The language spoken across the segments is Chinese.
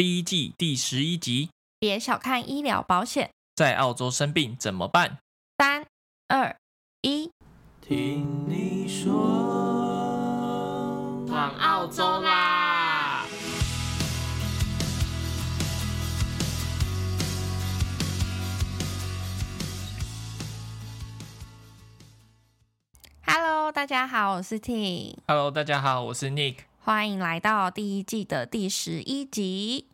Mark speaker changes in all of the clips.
Speaker 1: 第一季第十一集。
Speaker 2: 别小看医疗保险，
Speaker 1: 在澳洲生病怎么办？
Speaker 2: 三、二、一，
Speaker 3: 听你说，
Speaker 4: 往澳洲啦
Speaker 2: ！Hello，大家好，我是 T。
Speaker 1: Hello，大家好，我是 Nick。
Speaker 2: 欢迎来到第一季的第十一集。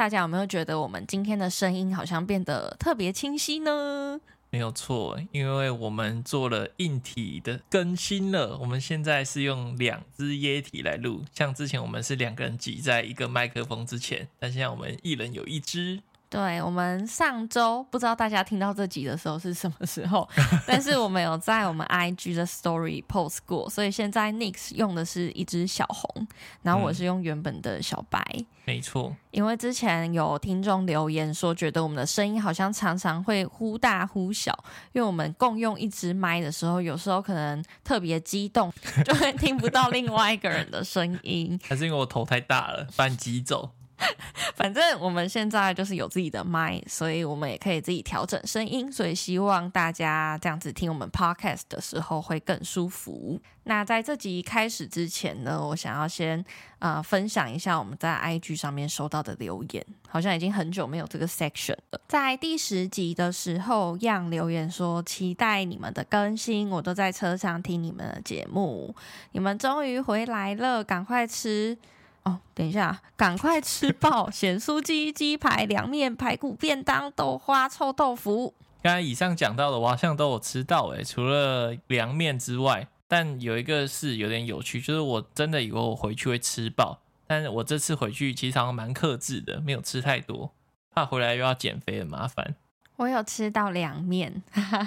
Speaker 2: 大家有没有觉得我们今天的声音好像变得特别清晰呢？
Speaker 1: 没有错，因为我们做了硬体的更新了。我们现在是用两只液体来录，像之前我们是两个人挤在一个麦克风之前，但现在我们一人有一只。
Speaker 2: 对，我们上周不知道大家听到这集的时候是什么时候，但是我们有在我们 IG 的 Story post 过，所以现在 Nix 用的是一只小红，然后我是用原本的小白。
Speaker 1: 嗯、没错，
Speaker 2: 因为之前有听众留言说，觉得我们的声音好像常常会忽大忽小，因为我们共用一支麦的时候，有时候可能特别激动，就会听不到另外一个人的声音。
Speaker 1: 还是因为我头太大了，把你挤走。
Speaker 2: 反正我们现在就是有自己的麦，所以我们也可以自己调整声音，所以希望大家这样子听我们 podcast 的时候会更舒服。那在这集开始之前呢，我想要先呃分享一下我们在 IG 上面收到的留言，好像已经很久没有这个 section 了。在第十集的时候，样留言说期待你们的更新，我都在车上听你们的节目，你们终于回来了，赶快吃。哦，等一下，赶快吃爆咸酥鸡、鸡排、凉面、排骨便当、豆花、臭豆腐。
Speaker 1: 刚才以上讲到的，我好像都有吃到诶，除了凉面之外，但有一个是有点有趣，就是我真的以为我回去会吃饱，但是我这次回去其实好像蛮克制的，没有吃太多，怕回来又要减肥很麻烦。
Speaker 2: 我有吃到凉面，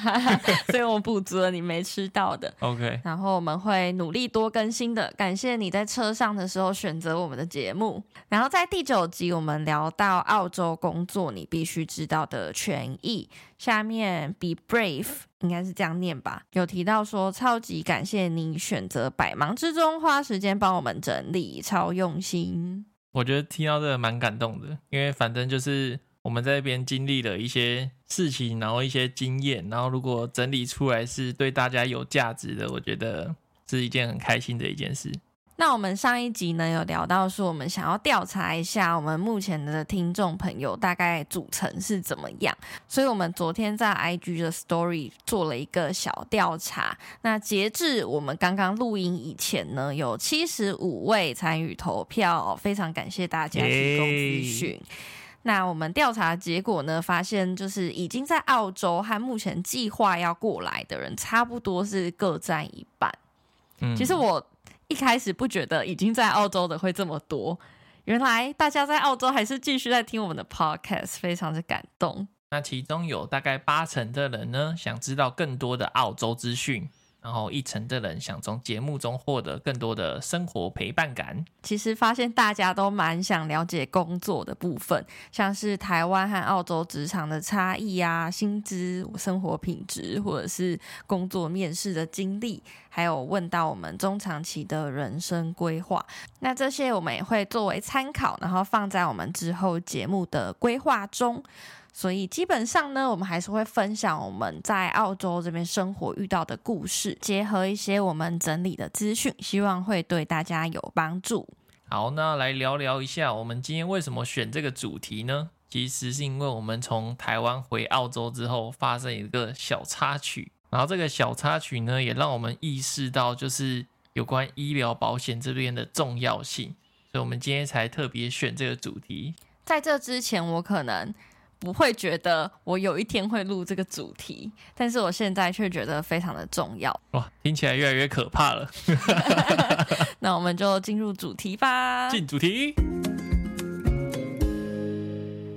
Speaker 2: 所以我补足了你没吃到的。
Speaker 1: OK，
Speaker 2: 然后我们会努力多更新的。感谢你在车上的时候选择我们的节目。然后在第九集，我们聊到澳洲工作你必须知道的权益。下面 Be Brave 应该是这样念吧？有提到说，超级感谢你选择百忙之中花时间帮我们整理，超用心。
Speaker 1: 我觉得听到这个蛮感动的，因为反正就是。我们在这边经历了一些事情，然后一些经验，然后如果整理出来是对大家有价值的，我觉得是一件很开心的一件事。
Speaker 2: 那我们上一集呢，有聊到说，我们想要调查一下我们目前的听众朋友大概组成是怎么样，所以我们昨天在 IG 的 Story 做了一个小调查。那截至我们刚刚录音以前呢，有七十五位参与投票，非常感谢大家提供资讯。那我们调查结果呢，发现就是已经在澳洲和目前计划要过来的人，差不多是各占一半。嗯，其实我一开始不觉得已经在澳洲的会这么多，原来大家在澳洲还是继续在听我们的 podcast，非常的感动。
Speaker 1: 那其中有大概八成的人呢，想知道更多的澳洲资讯。然后一成的人想从节目中获得更多的生活陪伴感。
Speaker 2: 其实发现大家都蛮想了解工作的部分，像是台湾和澳洲职场的差异啊、薪资、生活品质，或者是工作面试的经历，还有问到我们中长期的人生规划。那这些我们也会作为参考，然后放在我们之后节目的规划中。所以基本上呢，我们还是会分享我们在澳洲这边生活遇到的故事，结合一些我们整理的资讯，希望会对大家有帮助。
Speaker 1: 好，那来聊聊一下，我们今天为什么选这个主题呢？其实是因为我们从台湾回澳洲之后，发生一个小插曲，然后这个小插曲呢，也让我们意识到就是有关医疗保险这边的重要性，所以我们今天才特别选这个主题。
Speaker 2: 在这之前，我可能。不会觉得我有一天会录这个主题，但是我现在却觉得非常的重要。
Speaker 1: 哇，听起来越来越可怕了。
Speaker 2: 那我们就进入主题吧。
Speaker 1: 进主题。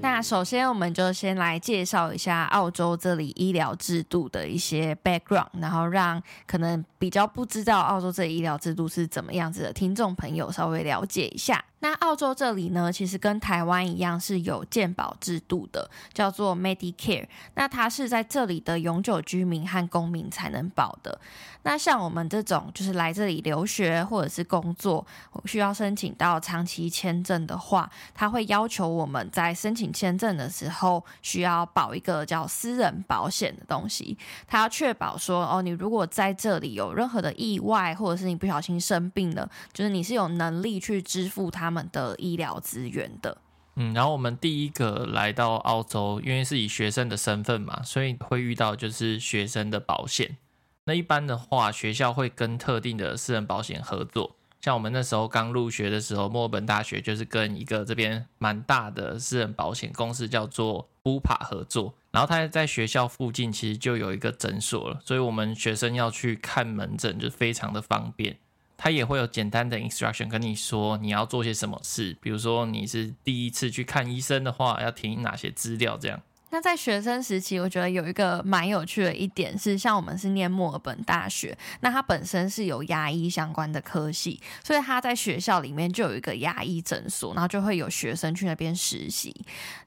Speaker 2: 那首先，我们就先来介绍一下澳洲这里医疗制度的一些 background，然后让可能比较不知道澳洲这医疗制度是怎么样子的听众朋友稍微了解一下。那澳洲这里呢，其实跟台湾一样是有健保制度的，叫做 Medicare。那它是在这里的永久居民和公民才能保的。那像我们这种就是来这里留学或者是工作，需要申请到长期签证的话，它会要求我们在申请签证的时候需要保一个叫私人保险的东西。它要确保说，哦，你如果在这里有有任何的意外，或者是你不小心生病了，就是你是有能力去支付他们。的医疗资源的，
Speaker 1: 嗯，然后我们第一个来到澳洲，因为是以学生的身份嘛，所以会遇到就是学生的保险。那一般的话，学校会跟特定的私人保险合作，像我们那时候刚入学的时候，墨尔本大学就是跟一个这边蛮大的私人保险公司叫做 Bupa 合作，然后他在学校附近其实就有一个诊所了，所以我们学生要去看门诊就非常的方便。他也会有简单的 instruction 跟你说你要做些什么事，比如说你是第一次去看医生的话，要填哪些资料这样。
Speaker 2: 那在学生时期，我觉得有一个蛮有趣的一点是，像我们是念墨尔本大学，那它本身是有牙医相关的科系，所以他在学校里面就有一个牙医诊所，然后就会有学生去那边实习。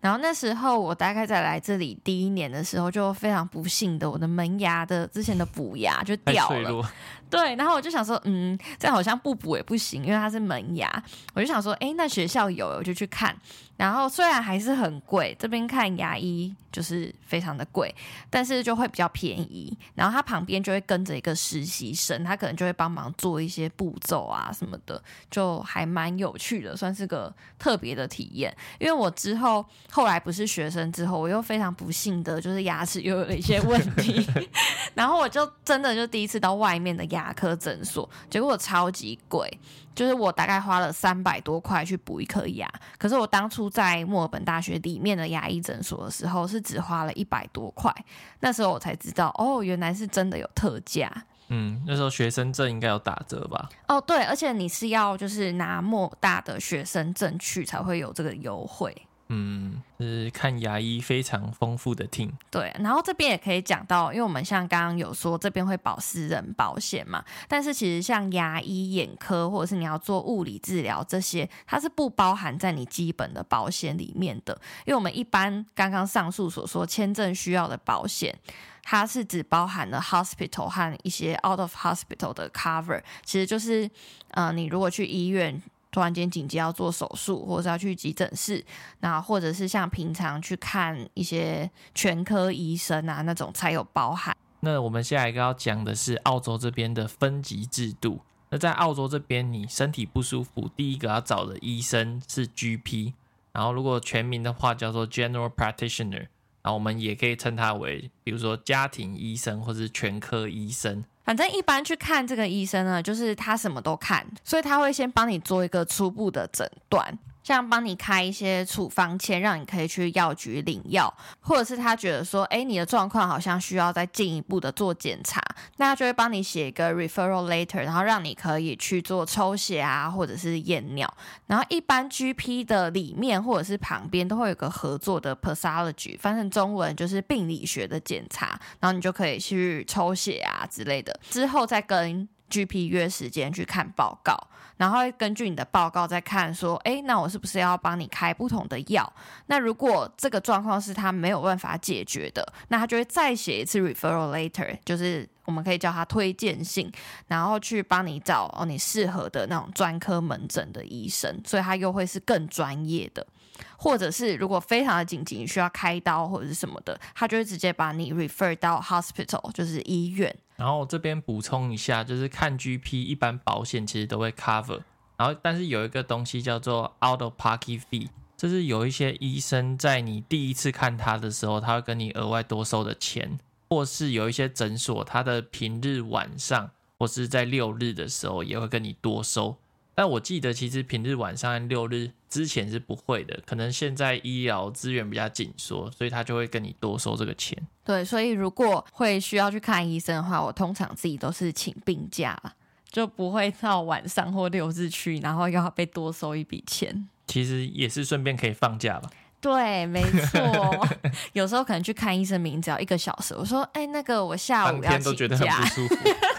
Speaker 2: 然后那时候我大概在来这里第一年的时候，就非常不幸的，我的门牙的之前的补牙就掉了。对，然后我就想说，嗯，这样好像不补也不行，因为它是门牙。我就想说，哎，那学校有，我就去看。然后虽然还是很贵，这边看牙医就是非常的贵，但是就会比较便宜。然后他旁边就会跟着一个实习生，他可能就会帮忙做一些步骤啊什么的，就还蛮有趣的，算是个特别的体验。因为我之后后来不是学生之后，我又非常不幸的就是牙齿又有了一些问题，然后我就真的就第一次到外面的牙科诊所，结果超级贵。就是我大概花了三百多块去补一颗牙，可是我当初在墨尔本大学里面的牙医诊所的时候是只花了一百多块，那时候我才知道哦，原来是真的有特价。
Speaker 1: 嗯，那时候学生证应该有打折吧？
Speaker 2: 哦，对，而且你是要就是拿莫大的学生证去才会有这个优惠。
Speaker 1: 嗯，是看牙医非常丰富的 team。
Speaker 2: 对，然后这边也可以讲到，因为我们像刚刚有说这边会保私人保险嘛，但是其实像牙医、眼科或者是你要做物理治疗这些，它是不包含在你基本的保险里面的。因为我们一般刚刚上述所说签证需要的保险，它是只包含了 hospital 和一些 out of hospital 的 cover，其实就是，呃，你如果去医院。突然间紧急要做手术，或者是要去急诊室，那或者是像平常去看一些全科医生啊那种才有包含。
Speaker 1: 那我们下一个要讲的是澳洲这边的分级制度。那在澳洲这边，你身体不舒服，第一个要找的医生是 GP，然后如果全名的话叫做 General Practitioner，然后我们也可以称它为，比如说家庭医生或是全科医生。
Speaker 2: 反正一般去看这个医生呢，就是他什么都看，所以他会先帮你做一个初步的诊断。像帮你开一些处方签，让你可以去药局领药，或者是他觉得说，哎，你的状况好像需要再进一步的做检查，那他就会帮你写一个 referral letter，然后让你可以去做抽血啊，或者是验尿。然后一般 GP 的里面或者是旁边都会有个合作的 pathology，翻成中文就是病理学的检查，然后你就可以去抽血啊之类的，之后再跟 GP 约时间去看报告。然后根据你的报告再看，说，哎，那我是不是要帮你开不同的药？那如果这个状况是他没有办法解决的，那他就会再写一次 referral letter，就是我们可以叫他推荐信，然后去帮你找哦你适合的那种专科门诊的医生，所以他又会是更专业的。或者是如果非常的紧急，你需要开刀或者是什么的，他就会直接把你 refer 到 hospital，就是医院。
Speaker 1: 然后这边补充一下，就是看 GP，一般保险其实都会 cover。然后，但是有一个东西叫做 out of pocket fee，就是有一些医生在你第一次看他的时候，他会跟你额外多收的钱，或是有一些诊所，他的平日晚上或是在六日的时候也会跟你多收。但我记得其实平日晚上和六日之前是不会的，可能现在医疗资源比较紧缩，所以他就会跟你多收这个钱。
Speaker 2: 对，所以如果会需要去看医生的话，我通常自己都是请病假，就不会到晚上或六日去，然后又要被多收一笔钱。
Speaker 1: 其实也是顺便可以放假吧？
Speaker 2: 对，没错。有时候可能去看医生，名只要一个小时，我说，哎，那个我下午要请假。
Speaker 1: 天都觉得很不舒服。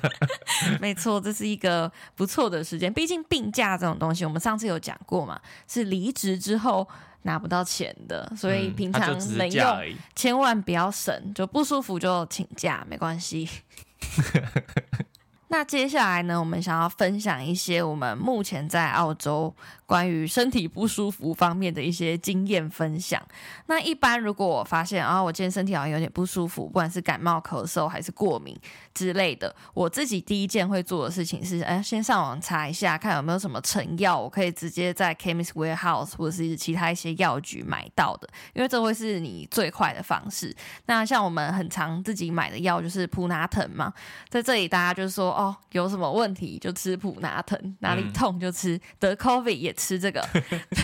Speaker 2: 没错，这是一个不错的时间。毕竟病假这种东西，我们上次有讲过嘛，是离职之后拿不到钱的，所以平常能用千万不要省，就不舒服就请假，没关系。那接下来呢，我们想要分享一些我们目前在澳洲关于身体不舒服方面的一些经验分享。那一般如果我发现啊，我今天身体好像有点不舒服，不管是感冒、咳嗽还是过敏之类的，我自己第一件会做的事情是，哎，先上网查一下，看有没有什么成药，我可以直接在 Chemist Warehouse 或者是其他一些药局买到的，因为这会是你最快的方式。那像我们很常自己买的药就是普拿疼嘛，在这里大家就是说，哦。有什么问题就吃普拿疼，哪里痛就吃，嗯、得 COVID 也吃这个。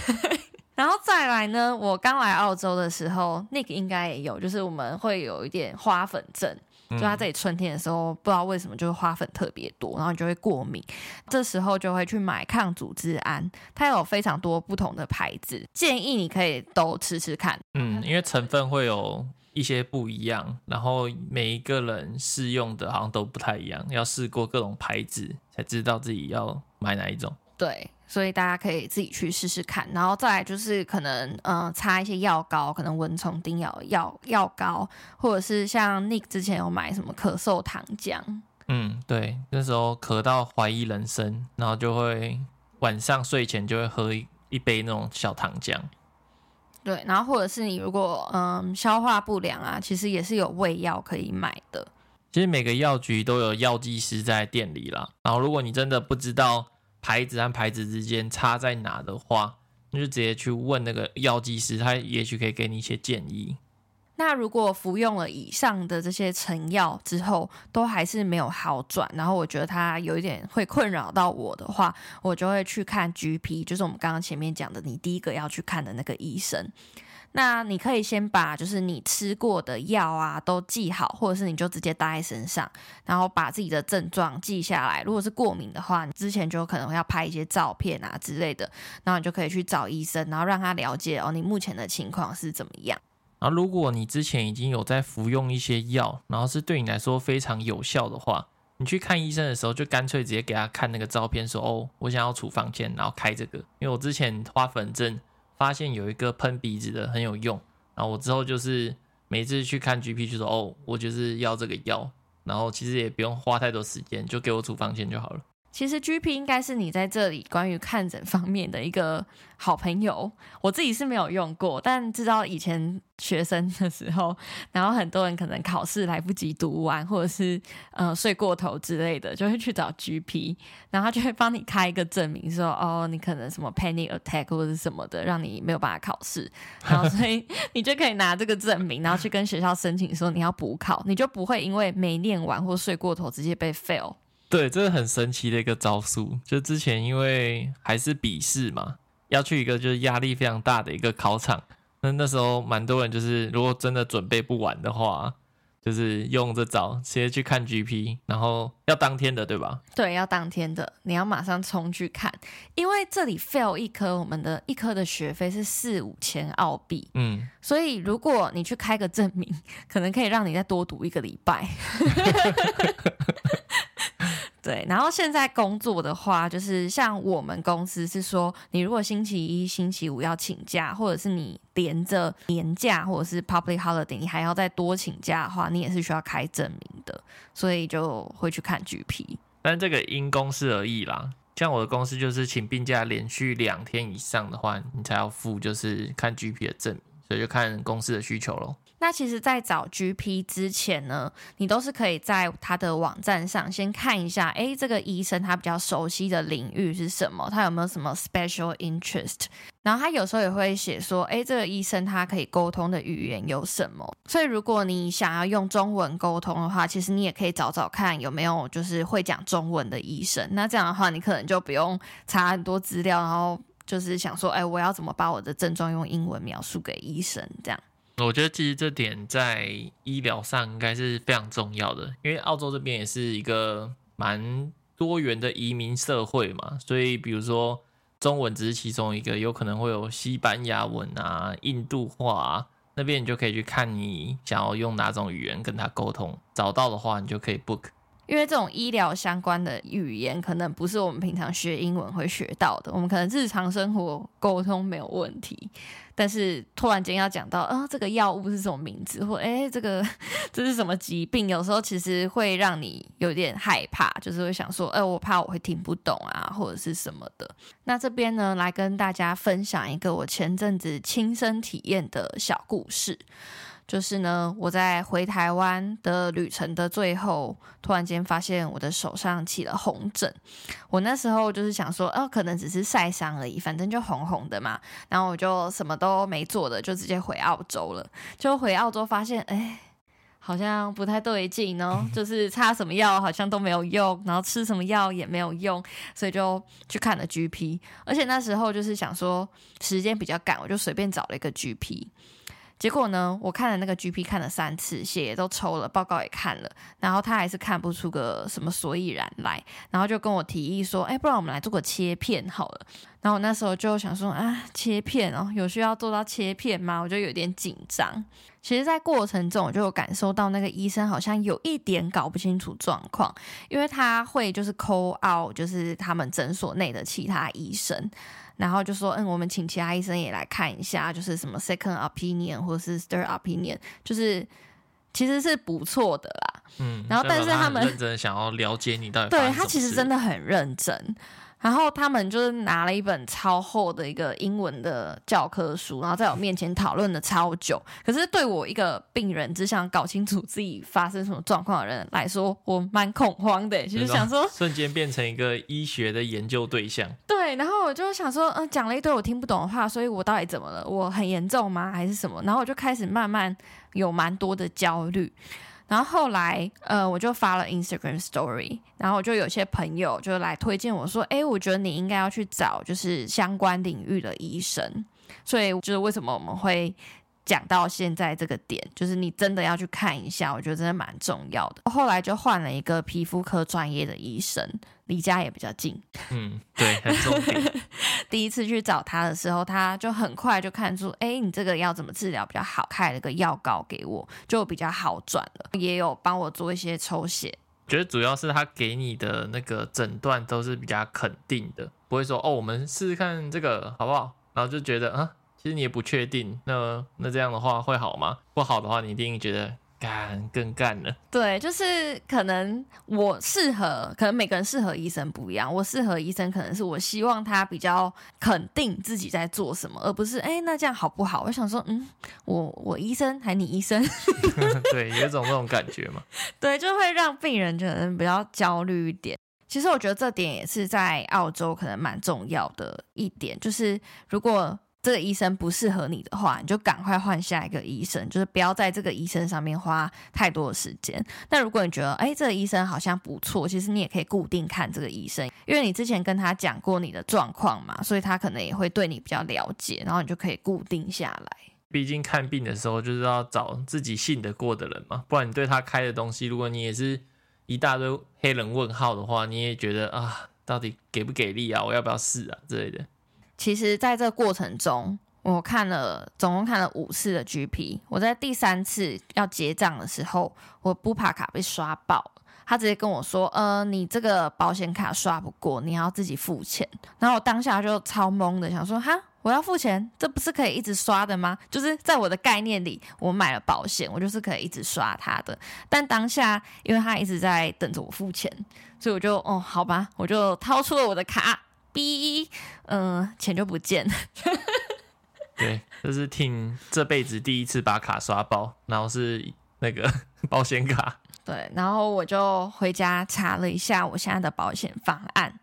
Speaker 2: 然后再来呢，我刚来澳洲的时候，Nick 应该也有，就是我们会有一点花粉症，就他这里春天的时候，不知道为什么就是花粉特别多，然后你就会过敏，这时候就会去买抗组织胺，它有非常多不同的牌子，建议你可以都吃吃看。
Speaker 1: 嗯，因为成分会有。一些不一样，然后每一个人适用的好像都不太一样，要试过各种牌子才知道自己要买哪一种。
Speaker 2: 对，所以大家可以自己去试试看，然后再来就是可能嗯、呃、擦一些药膏，可能蚊虫叮咬药药膏，或者是像 Nick 之前有买什么咳嗽糖浆。
Speaker 1: 嗯，对，那时候咳到怀疑人生，然后就会晚上睡前就会喝一一杯那种小糖浆。
Speaker 2: 对，然后或者是你如果嗯消化不良啊，其实也是有胃药可以买的。
Speaker 1: 其实每个药局都有药剂师在店里啦。然后如果你真的不知道牌子和牌子之间差在哪的话，那就直接去问那个药剂师，他也许可以给你一些建议。
Speaker 2: 那如果服用了以上的这些成药之后，都还是没有好转，然后我觉得它有一点会困扰到我的话，我就会去看 GP，就是我们刚刚前面讲的，你第一个要去看的那个医生。那你可以先把就是你吃过的药啊都记好，或者是你就直接带在身上，然后把自己的症状记下来。如果是过敏的话，你之前就可能要拍一些照片啊之类的，然后你就可以去找医生，然后让他了解哦你目前的情况是怎么样。
Speaker 1: 然后，如果你之前已经有在服用一些药，然后是对你来说非常有效的话，你去看医生的时候，就干脆直接给他看那个照片，说：“哦，我想要处方箋，然后开这个。”因为我之前花粉症发现有一个喷鼻子的很有用，然后我之后就是每次去看 GP 就说：“哦，我就是要这个药。”然后其实也不用花太多时间，就给我处方签就好了。
Speaker 2: 其实 GP 应该是你在这里关于看诊方面的一个好朋友。我自己是没有用过，但知道以前学生的时候，然后很多人可能考试来不及读完，或者是呃睡过头之类的，就会去找 GP，然后他就会帮你开一个证明说，说哦，你可能什么 panic attack 或者是什么的，让你没有办法考试。然后所以 你就可以拿这个证明，然后去跟学校申请说你要补考，你就不会因为没念完或睡过头直接被 fail。
Speaker 1: 对，这是很神奇的一个招数。就之前因为还是笔试嘛，要去一个就是压力非常大的一个考场。那那时候蛮多人就是，如果真的准备不完的话，就是用这招直接去看 GP，然后要当天的，对吧？
Speaker 2: 对，要当天的，你要马上冲去看，因为这里 fail 一科，我们的一科的学费是四五千澳币。嗯，所以如果你去开个证明，可能可以让你再多读一个礼拜。对，然后现在工作的话，就是像我们公司是说，你如果星期一、星期五要请假，或者是你连着年假或者是 public holiday，你还要再多请假的话，你也是需要开证明的，所以就会去看 GP。
Speaker 1: 但这个因公司而异啦，像我的公司就是请病假连续两天以上的话，你才要付就是看 GP 的证明，所以就看公司的需求咯。
Speaker 2: 那其实，在找 GP 之前呢，你都是可以在他的网站上先看一下，诶，这个医生他比较熟悉的领域是什么？他有没有什么 special interest？然后他有时候也会写说，诶，这个医生他可以沟通的语言有什么？所以如果你想要用中文沟通的话，其实你也可以找找看有没有就是会讲中文的医生。那这样的话，你可能就不用查很多资料，然后就是想说，诶，我要怎么把我的症状用英文描述给医生？这样。
Speaker 1: 我觉得其实这点在医疗上应该是非常重要的，因为澳洲这边也是一个蛮多元的移民社会嘛，所以比如说中文只是其中一个，有可能会有西班牙文啊、印度话啊，那边你就可以去看你想要用哪种语言跟他沟通，找到的话你就可以 book。
Speaker 2: 因为这种医疗相关的语言，可能不是我们平常学英文会学到的。我们可能日常生活沟通没有问题，但是突然间要讲到啊、这个药物是什么名字，或哎，这个 这是什么疾病，有时候其实会让你有点害怕，就是会想说，哎、呃，我怕我会听不懂啊，或者是什么的。那这边呢，来跟大家分享一个我前阵子亲身体验的小故事。就是呢，我在回台湾的旅程的最后，突然间发现我的手上起了红疹。我那时候就是想说，哦，可能只是晒伤而已，反正就红红的嘛。然后我就什么都没做的，就直接回澳洲了。就回澳洲发现，哎，好像不太对劲哦，就是擦什么药好像都没有用，然后吃什么药也没有用，所以就去看了 GP。而且那时候就是想说，时间比较赶，我就随便找了一个 GP。结果呢，我看了那个 GP 看了三次，血也都抽了，报告也看了，然后他还是看不出个什么所以然来，然后就跟我提议说，哎，不然我们来做个切片好了。然后我那时候就想说，啊，切片哦，有需要做到切片吗？我就有点紧张。其实，在过程中我就有感受到那个医生好像有一点搞不清楚状况，因为他会就是 call out，就是他们诊所内的其他医生。然后就说，嗯，我们请其他医生也来看一下，就是什么 second opinion 或者是 third opinion，就是其实是不错的啦。嗯，然后但是他们
Speaker 1: 认真想要了解你到底，
Speaker 2: 对，他其实真的很认真。然后他们就是拿了一本超厚的一个英文的教科书，然后在我面前讨论了超久。可是对我一个病人只想搞清楚自己发生什么状况的人来说，我蛮恐慌的。就是想说，
Speaker 1: 瞬间变成一个医学的研究对象。
Speaker 2: 对，然后我就想说，嗯，讲了一堆我听不懂的话，所以我到底怎么了？我很严重吗？还是什么？然后我就开始慢慢有蛮多的焦虑。然后后来，呃，我就发了 Instagram Story，然后我就有些朋友就来推荐我说，哎，我觉得你应该要去找就是相关领域的医生。所以就是为什么我们会讲到现在这个点，就是你真的要去看一下，我觉得真的蛮重要的。后来就换了一个皮肤科专业的医生。离家也比较近，
Speaker 1: 嗯，对，很重要。
Speaker 2: 第一次去找他的时候，他就很快就看出，哎，你这个要怎么治疗比较好，开了个药膏给我，就比较好转了。也有帮我做一些抽血。
Speaker 1: 觉得主要是他给你的那个诊断都是比较肯定的，不会说哦，我们试试看这个好不好？然后就觉得啊，其实你也不确定，那那这样的话会好吗？不好的话，你一定觉得。干更干了，
Speaker 2: 对，就是可能我适合，可能每个人适合医生不一样。我适合医生，可能是我希望他比较肯定自己在做什么，而不是哎、欸，那这样好不好？我想说，嗯，我我医生还你医生，
Speaker 1: 对，有一种那种感觉嘛。
Speaker 2: 对，就会让病人可能比较焦虑一点。其实我觉得这点也是在澳洲可能蛮重要的一点，就是如果。这个医生不适合你的话，你就赶快换下一个医生，就是不要在这个医生上面花太多的时间。那如果你觉得，哎，这个医生好像不错，其实你也可以固定看这个医生，因为你之前跟他讲过你的状况嘛，所以他可能也会对你比较了解，然后你就可以固定下来。
Speaker 1: 毕竟看病的时候就是要找自己信得过的人嘛，不然你对他开的东西，如果你也是一大堆黑人问号的话，你也觉得啊，到底给不给力啊？我要不要试啊之类的。
Speaker 2: 其实，在这个过程中，我看了总共看了五次的 GP。我在第三次要结账的时候，我不怕卡被刷爆，他直接跟我说：“呃，你这个保险卡刷不过，你要自己付钱。”然后我当下就超懵的，想说：“哈，我要付钱？这不是可以一直刷的吗？就是在我的概念里，我买了保险，我就是可以一直刷它的。但当下，因为他一直在等着我付钱，所以我就哦，好吧，我就掏出了我的卡。” B，嗯，钱就不见了。
Speaker 1: 对，这是听这辈子第一次把卡刷爆，然后是那个 保险卡。
Speaker 2: 对，然后我就回家查了一下我现在的保险方案，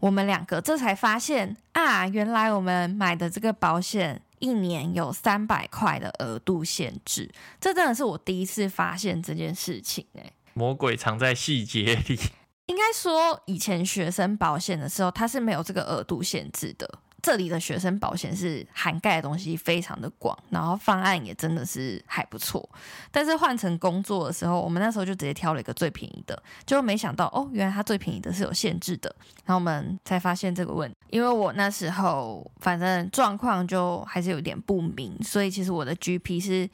Speaker 2: 我们两个这才发现啊，原来我们买的这个保险一年有三百块的额度限制，这真的是我第一次发现这件事情哎。
Speaker 1: 魔鬼藏在细节里。
Speaker 2: 应该说，以前学生保险的时候，它是没有这个额度限制的。这里的学生保险是涵盖的东西非常的广，然后方案也真的是还不错。但是换成工作的时候，我们那时候就直接挑了一个最便宜的，就没想到哦，原来它最便宜的是有限制的。然后我们才发现这个问题，因为我那时候反正状况就还是有点不明，所以其实我的 GP 是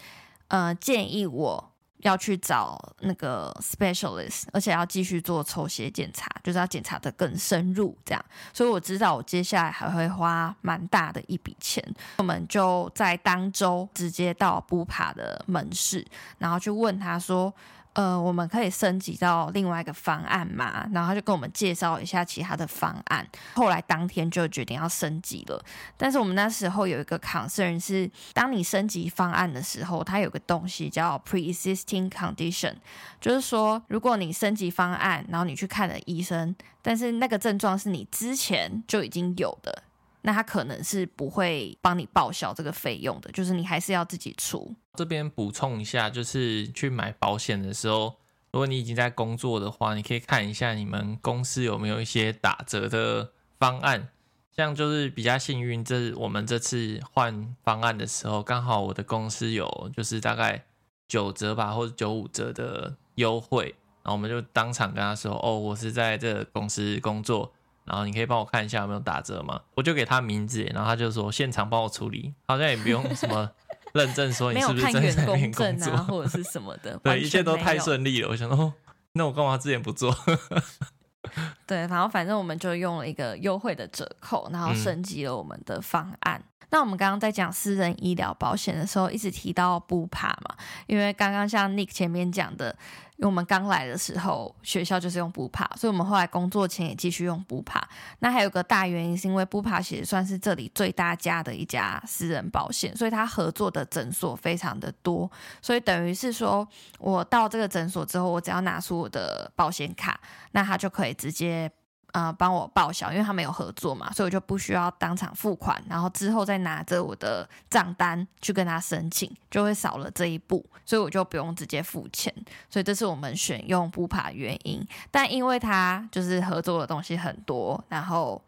Speaker 2: 呃建议我。要去找那个 specialist，而且要继续做抽血检查，就是要检查的更深入，这样。所以我知道我接下来还会花蛮大的一笔钱。我们就在当周直接到布帕的门市，然后去问他说。呃，我们可以升级到另外一个方案嘛？然后他就跟我们介绍一下其他的方案。后来当天就决定要升级了。但是我们那时候有一个 concern 是，当你升级方案的时候，它有个东西叫 pre-existing condition，就是说，如果你升级方案，然后你去看了医生，但是那个症状是你之前就已经有的，那他可能是不会帮你报销这个费用的，就是你还是要自己出。
Speaker 1: 这边补充一下，就是去买保险的时候，如果你已经在工作的话，你可以看一下你们公司有没有一些打折的方案。像就是比较幸运，这我们这次换方案的时候，刚好我的公司有就是大概九折吧，或者九五折的优惠，然后我们就当场跟他说：“哦，我是在这公司工作。”然后你可以帮我看一下有没有打折吗？我就给他名字，然后他就说现场帮我处理，好像也不用什么 认证，说你是不是真的在那边工作
Speaker 2: 啊，或者是什么的。
Speaker 1: 对，一切都太顺利了。我想说，哦，那我干嘛之前不做？
Speaker 2: 对，然后反正我们就用了一个优惠的折扣，然后升级了我们的方案。嗯那我们刚刚在讲私人医疗保险的时候，一直提到 Bupa 嘛，因为刚刚像 Nick 前面讲的，因为我们刚来的时候学校就是用 Bupa，所以我们后来工作前也继续用 Bupa。那还有个大原因是因为 Bupa 其实算是这里最大家的一家私人保险，所以他合作的诊所非常的多，所以等于是说我到这个诊所之后，我只要拿出我的保险卡，那他就可以直接。呃，帮我报销，因为他们有合作嘛，所以我就不需要当场付款，然后之后再拿着我的账单去跟他申请，就会少了这一步，所以我就不用直接付钱，所以这是我们选用 Bupa 原因。但因为他就是合作的东西很多，然后。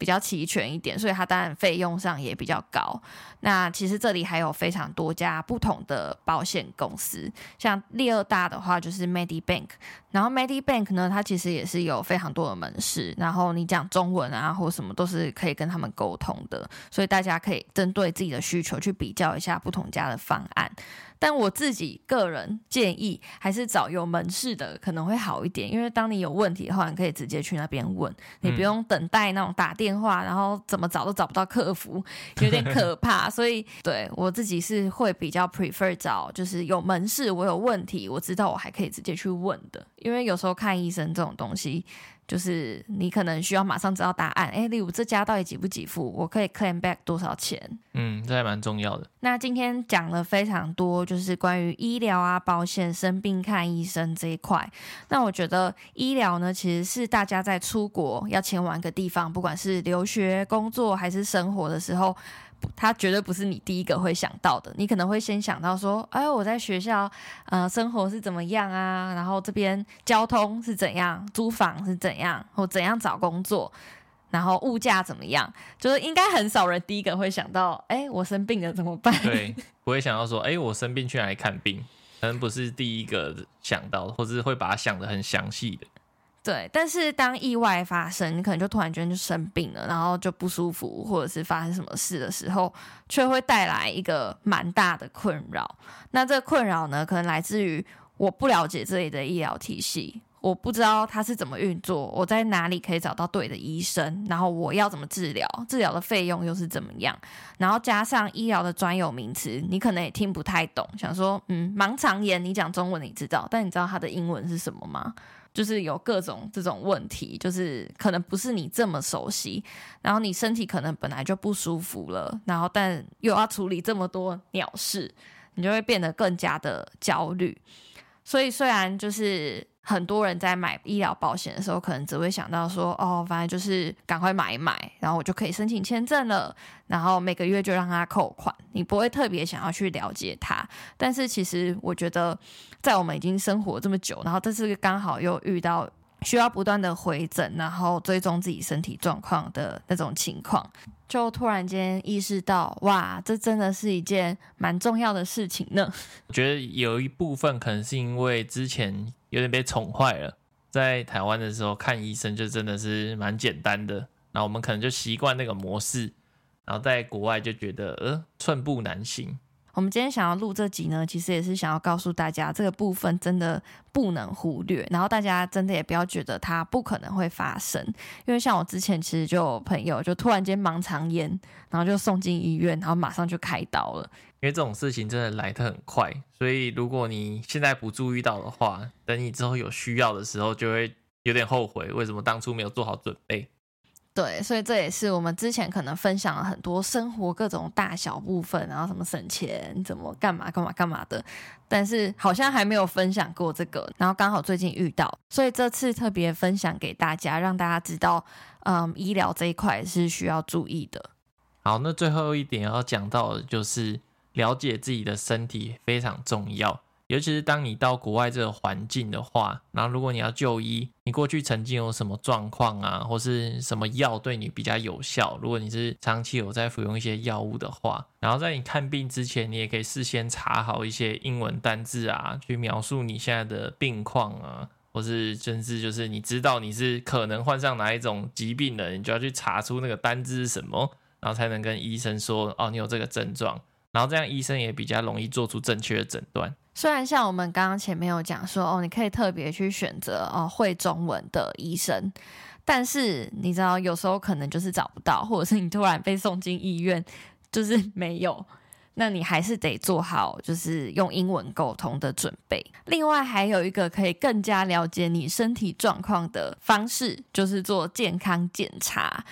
Speaker 2: 比较齐全一点，所以它当然费用上也比较高。那其实这里还有非常多家不同的保险公司，像第二大的话就是 Medibank，然后 Medibank 呢，它其实也是有非常多的门市，然后你讲中文啊或什么都是可以跟他们沟通的，所以大家可以针对自己的需求去比较一下不同家的方案。但我自己个人建议，还是找有门市的可能会好一点，因为当你有问题的话，你可以直接去那边问，你不用等待那种打电话，然后怎么找都找不到客服，有点可怕。所以，对我自己是会比较 prefer 找就是有门市，我有问题，我知道我还可以直接去问的，因为有时候看医生这种东西。就是你可能需要马上知道答案，哎，例如这家到底给不给付，我可以 claim back 多少钱？
Speaker 1: 嗯，这还蛮重要的。
Speaker 2: 那今天讲了非常多，就是关于医疗啊、保险、生病看医生这一块。那我觉得医疗呢，其实是大家在出国要前往一个地方，不管是留学、工作还是生活的时候。他绝对不是你第一个会想到的，你可能会先想到说，哎，我在学校，呃，生活是怎么样啊？然后这边交通是怎样，租房是怎样，或怎样找工作，然后物价怎么样？就是应该很少人第一个会想到，哎，我生病了怎么办？
Speaker 1: 对，不会想到说，哎，我生病去哪里看病？可能不是第一个想到，或是会把它想得很详细的。
Speaker 2: 对，但是当意外发生，你可能就突然间就生病了，然后就不舒服，或者是发生什么事的时候，却会带来一个蛮大的困扰。那这个困扰呢，可能来自于我不了解这里的医疗体系，我不知道它是怎么运作，我在哪里可以找到对的医生，然后我要怎么治疗，治疗的费用又是怎么样，然后加上医疗的专有名词，你可能也听不太懂，想说，嗯，盲肠炎，你讲中文你知道，但你知道它的英文是什么吗？就是有各种这种问题，就是可能不是你这么熟悉，然后你身体可能本来就不舒服了，然后但又要处理这么多鸟事，你就会变得更加的焦虑。所以虽然就是。很多人在买医疗保险的时候，可能只会想到说：“哦，反正就是赶快买一买，然后我就可以申请签证了，然后每个月就让他扣款。”你不会特别想要去了解他。但是其实我觉得，在我们已经生活这么久，然后这次刚好又遇到需要不断的回诊，然后追踪自己身体状况的那种情况，就突然间意识到，哇，这真的是一件蛮重要的事情呢。
Speaker 1: 我觉得有一部分可能是因为之前。有点被宠坏了，在台湾的时候看医生就真的是蛮简单的，然后我们可能就习惯那个模式，然后在国外就觉得呃寸步难行。
Speaker 2: 我们今天想要录这集呢，其实也是想要告诉大家，这个部分真的不能忽略。然后大家真的也不要觉得它不可能会发生，因为像我之前其实就有朋友就突然间盲肠炎，然后就送进医院，然后马上就开刀了。
Speaker 1: 因为这种事情真的来得很快，所以如果你现在不注意到的话，等你之后有需要的时候，就会有点后悔，为什么当初没有做好准备。
Speaker 2: 对，所以这也是我们之前可能分享了很多生活各种大小部分，然后什么省钱、怎么干嘛干嘛干嘛的，但是好像还没有分享过这个，然后刚好最近遇到，所以这次特别分享给大家，让大家知道，嗯，医疗这一块是需要注意的。
Speaker 1: 好，那最后一点要讲到的就是了解自己的身体非常重要。尤其是当你到国外这个环境的话，然后如果你要就医，你过去曾经有什么状况啊，或是什么药对你比较有效？如果你是长期有在服用一些药物的话，然后在你看病之前，你也可以事先查好一些英文单字啊，去描述你现在的病况啊，或是甚至就是你知道你是可能患上哪一种疾病的，你就要去查出那个单字是什么，然后才能跟医生说哦，你有这个症状，然后这样医生也比较容易做出正确的诊断。
Speaker 2: 虽然像我们刚刚前面有讲说哦，你可以特别去选择哦会中文的医生，但是你知道有时候可能就是找不到，或者是你突然被送进医院，就是 没有，那你还是得做好就是用英文沟通的准备。另外还有一个可以更加了解你身体状况的方式，就是做健康检查。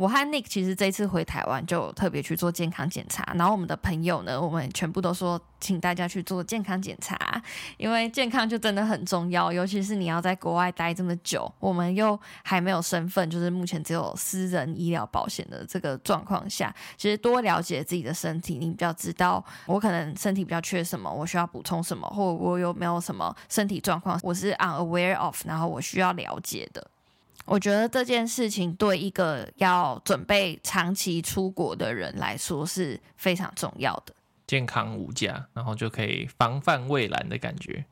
Speaker 2: 我和 Nick 其实这次回台湾就特别去做健康检查，然后我们的朋友呢，我们全部都说请大家去做健康检查，因为健康就真的很重要，尤其是你要在国外待这么久，我们又还没有身份，就是目前只有私人医疗保险的这个状况下，其实多了解自己的身体，你比较知道我可能身体比较缺什么，我需要补充什么，或我有没有什么身体状况，我是 unaware of，然后我需要了解的。我觉得这件事情对一个要准备长期出国的人来说是非常重要的。
Speaker 1: 健康无价，然后就可以防范未然的感觉。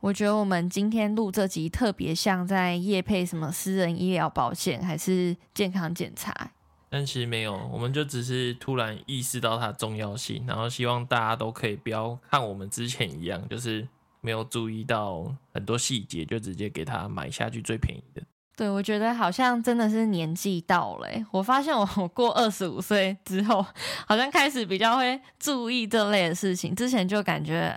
Speaker 2: 我觉得我们今天录这集特别像在夜配什么私人医疗保险还是健康检查，
Speaker 1: 但其实没有，我们就只是突然意识到它的重要性，然后希望大家都可以不要看我们之前一样，就是没有注意到很多细节，就直接给它买下去最便宜的。
Speaker 2: 对，我觉得好像真的是年纪到了。我发现我过二十五岁之后，好像开始比较会注意这类的事情。之前就感觉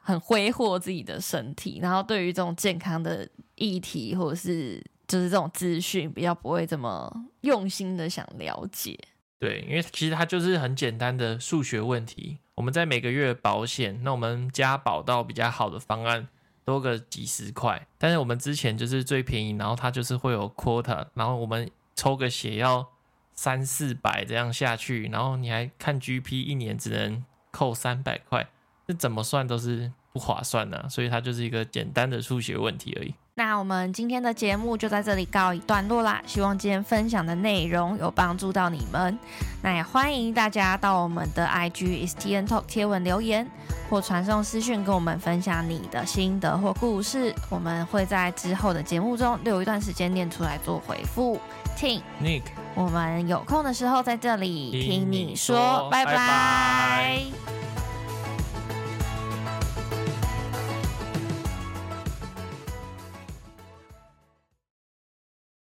Speaker 2: 很挥霍自己的身体，然后对于这种健康的议题或者是就是这种资讯，比较不会这么用心的想了解。
Speaker 1: 对，因为其实它就是很简单的数学问题。我们在每个月保险，那我们加保到比较好的方案。多个几十块，但是我们之前就是最便宜，然后它就是会有 quota，然后我们抽个血要三四百这样下去，然后你还看 GP 一年只能扣三百块，这怎么算都是不划算的啊，所以它就是一个简单的数学问题而已。
Speaker 2: 那我们今天的节目就在这里告一段落啦，希望今天分享的内容有帮助到你们。那也欢迎大家到我们的 IG It's TN Talk 贴文留言，或传送私讯跟我们分享你的心得或故事，我们会在之后的节目中留一段时间念出来做回复。Ting
Speaker 1: Nick，
Speaker 2: 我们有空的时候在这里听你
Speaker 1: 说，你说，
Speaker 2: 拜拜。
Speaker 1: 拜拜。